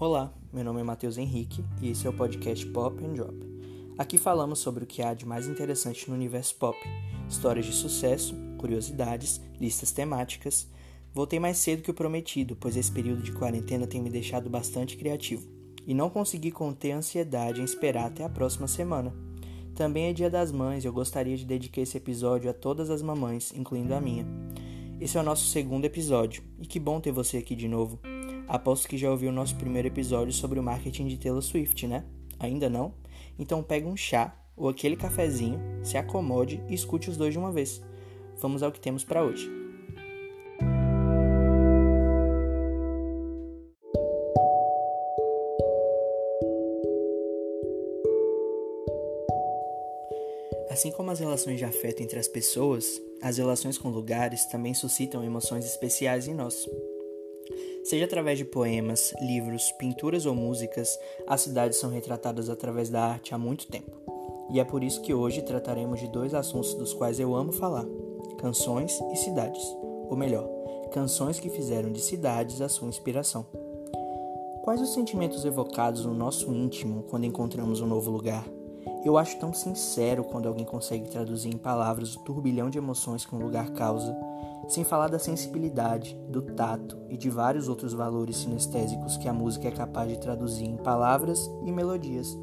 Olá, meu nome é Matheus Henrique e esse é o podcast Pop and Drop. Aqui falamos sobre o que há de mais interessante no universo pop, histórias de sucesso, curiosidades, listas temáticas. Voltei mais cedo que o prometido, pois esse período de quarentena tem me deixado bastante criativo e não consegui conter a ansiedade em esperar até a próxima semana. Também é Dia das Mães e eu gostaria de dedicar esse episódio a todas as mamães, incluindo a minha. Esse é o nosso segundo episódio e que bom ter você aqui de novo. Aposto que já ouviu o nosso primeiro episódio sobre o marketing de Taylor Swift, né? Ainda não? Então pega um chá ou aquele cafezinho, se acomode e escute os dois de uma vez. Vamos ao que temos para hoje. Assim como as relações de afeto entre as pessoas, as relações com lugares também suscitam emoções especiais em nós. Seja através de poemas, livros, pinturas ou músicas, as cidades são retratadas através da arte há muito tempo. E é por isso que hoje trataremos de dois assuntos dos quais eu amo falar: canções e cidades. Ou melhor, canções que fizeram de cidades a sua inspiração. Quais os sentimentos evocados no nosso íntimo quando encontramos um novo lugar? Eu acho tão sincero quando alguém consegue traduzir em palavras o turbilhão de emoções que um lugar causa sem falar da sensibilidade, do tato e de vários outros valores sinestésicos que a música é capaz de traduzir em palavras e melodias.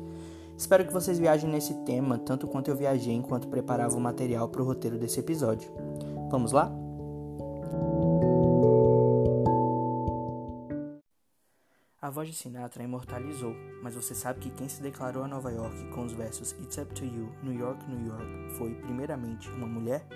Espero que vocês viajem nesse tema tanto quanto eu viajei enquanto preparava o material para o roteiro desse episódio. Vamos lá? A voz de Sinatra imortalizou, mas você sabe que quem se declarou a Nova York com os versos It's Up to You, New York, New York foi, primeiramente, uma mulher?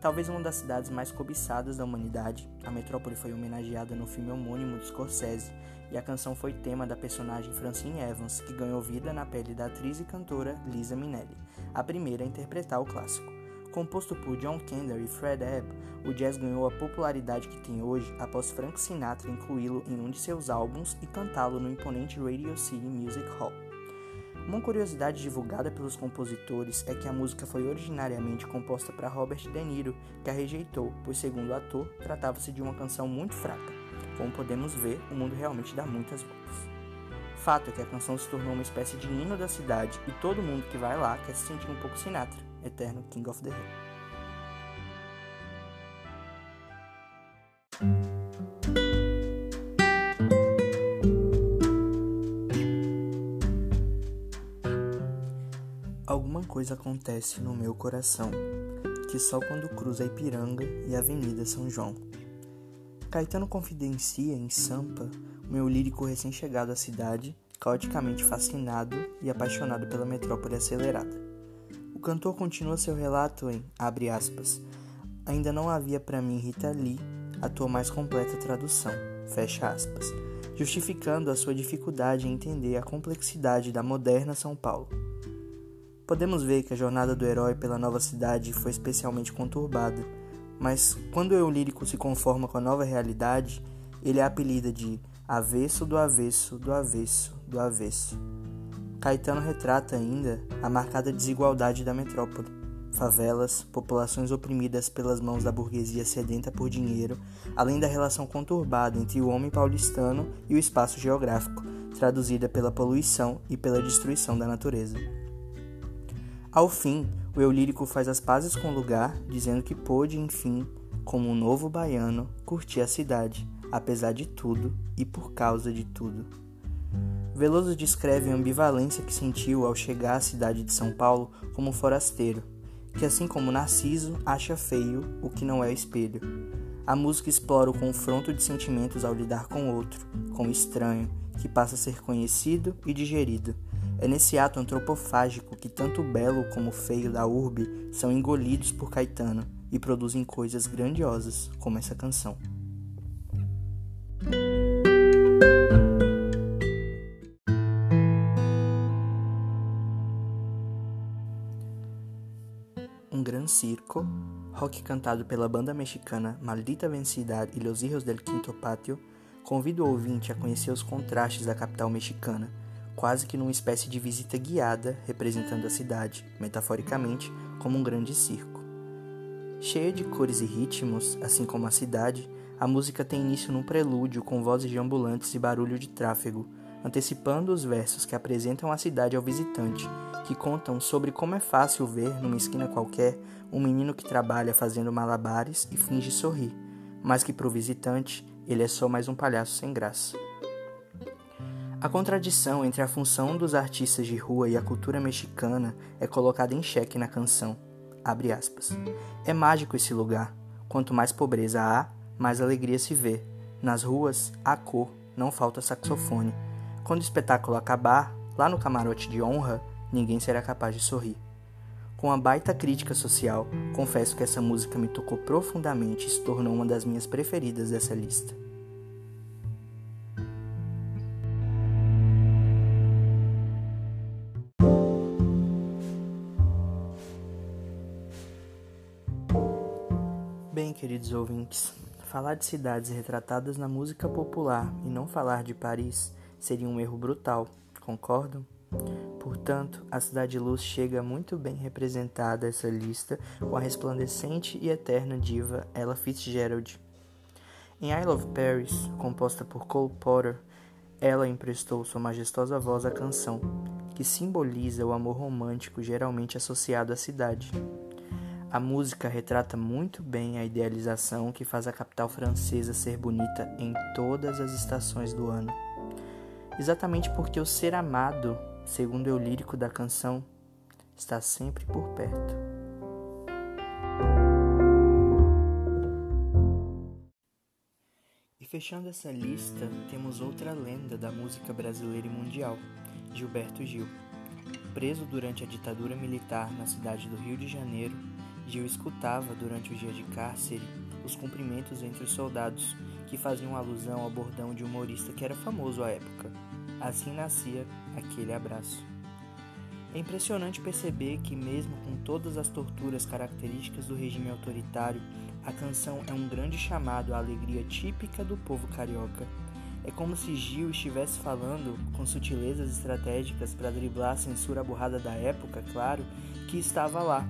Talvez uma das cidades mais cobiçadas da humanidade, a metrópole foi homenageada no filme homônimo de Scorsese e a canção foi tema da personagem Francine Evans, que ganhou vida na pele da atriz e cantora Lisa Minnelli, a primeira a interpretar o clássico. Composto por John Kander e Fred Ebb, o jazz ganhou a popularidade que tem hoje após Frank Sinatra incluí-lo em um de seus álbuns e cantá-lo no imponente Radio City Music Hall. Uma curiosidade divulgada pelos compositores é que a música foi originariamente composta para Robert De Niro, que a rejeitou, pois, segundo o ator, tratava-se de uma canção muito fraca. Como podemos ver, o mundo realmente dá muitas voltas. Fato é que a canção se tornou uma espécie de hino da cidade e todo mundo que vai lá quer se sentir um pouco Sinatra, eterno King of the Hill. Alguma coisa acontece no meu coração, que só quando cruza a Ipiranga e a Avenida São João. Caetano confidencia em Sampa o meu lírico recém-chegado à cidade, caoticamente fascinado e apaixonado pela metrópole acelerada. Cantor continua seu relato em, abre aspas, ainda não havia para mim Rita Lee a tua mais completa tradução, fecha aspas, justificando a sua dificuldade em entender a complexidade da moderna São Paulo. Podemos ver que a jornada do herói pela nova cidade foi especialmente conturbada, mas quando o lírico se conforma com a nova realidade, ele é apelida de avesso do avesso do avesso do avesso. Caetano retrata ainda a marcada desigualdade da metrópole. Favelas, populações oprimidas pelas mãos da burguesia sedenta por dinheiro, além da relação conturbada entre o homem paulistano e o espaço geográfico, traduzida pela poluição e pela destruição da natureza. Ao fim, o eu lírico faz as pazes com o lugar, dizendo que pôde, enfim, como um novo baiano, curtir a cidade, apesar de tudo e por causa de tudo. Veloso descreve a ambivalência que sentiu ao chegar à cidade de São Paulo como forasteiro, que assim como Narciso acha feio o que não é espelho. A música explora o confronto de sentimentos ao lidar com outro, com o estranho, que passa a ser conhecido e digerido, é nesse ato antropofágico que tanto o belo como o feio da urbe são engolidos por Caetano e produzem coisas grandiosas, como essa canção. Um Gran Circo, rock cantado pela banda mexicana Maldita Vencidade e Los Hijos del Quinto Patio, convida o ouvinte a conhecer os contrastes da capital mexicana quase que numa espécie de visita guiada representando a cidade, metaforicamente, como um grande circo. Cheia de cores e ritmos, assim como a cidade, a música tem início num prelúdio com vozes de ambulantes e barulho de tráfego, antecipando os versos que apresentam a cidade ao visitante, que contam sobre como é fácil ver, numa esquina qualquer, um menino que trabalha fazendo malabares e finge sorrir, mas que para o visitante ele é só mais um palhaço sem graça. A contradição entre a função dos artistas de rua e a cultura mexicana é colocada em xeque na canção. É mágico esse lugar. Quanto mais pobreza há, mais alegria se vê. Nas ruas, há cor, não falta saxofone. Quando o espetáculo acabar, lá no camarote de honra, ninguém será capaz de sorrir. Com a baita crítica social, confesso que essa música me tocou profundamente e se tornou uma das minhas preferidas dessa lista. Bem, queridos ouvintes, falar de cidades retratadas na música popular e não falar de Paris seria um erro brutal, concordam? Portanto, a Cidade de Luz chega muito bem representada essa lista com a resplandecente e eterna diva Ella Fitzgerald. Em I Love Paris, composta por Cole Porter, ela emprestou sua majestosa voz à canção, que simboliza o amor romântico geralmente associado à cidade. A música retrata muito bem a idealização que faz a capital francesa ser bonita em todas as estações do ano. Exatamente porque o ser amado, segundo o lírico da canção, está sempre por perto. E fechando essa lista, temos outra lenda da música brasileira e mundial, Gilberto Gil. Preso durante a ditadura militar na cidade do Rio de Janeiro, Gil escutava, durante os dias de cárcere, os cumprimentos entre os soldados, que faziam alusão ao bordão de humorista que era famoso à época. Assim nascia aquele abraço. É impressionante perceber que, mesmo com todas as torturas características do regime autoritário, a canção é um grande chamado à alegria típica do povo carioca. É como se Gil estivesse falando, com sutilezas estratégicas para driblar a censura borrada da época, claro, que estava lá,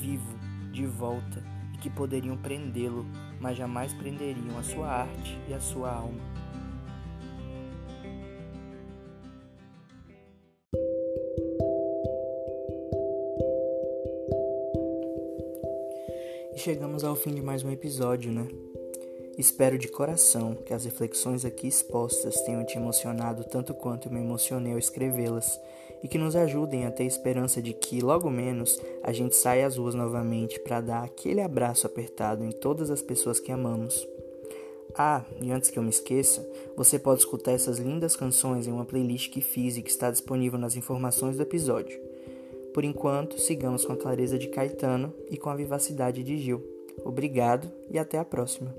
vivo, de volta que poderiam prendê-lo, mas jamais prenderiam a sua arte e a sua alma. E chegamos ao fim de mais um episódio, né? Espero de coração que as reflexões aqui expostas tenham te emocionado tanto quanto me emocionei ao escrevê-las e que nos ajudem a ter esperança de que, logo menos, a gente saia às ruas novamente para dar aquele abraço apertado em todas as pessoas que amamos. Ah, e antes que eu me esqueça, você pode escutar essas lindas canções em uma playlist que fiz e que está disponível nas informações do episódio. Por enquanto, sigamos com a clareza de Caetano e com a vivacidade de Gil. Obrigado e até a próxima.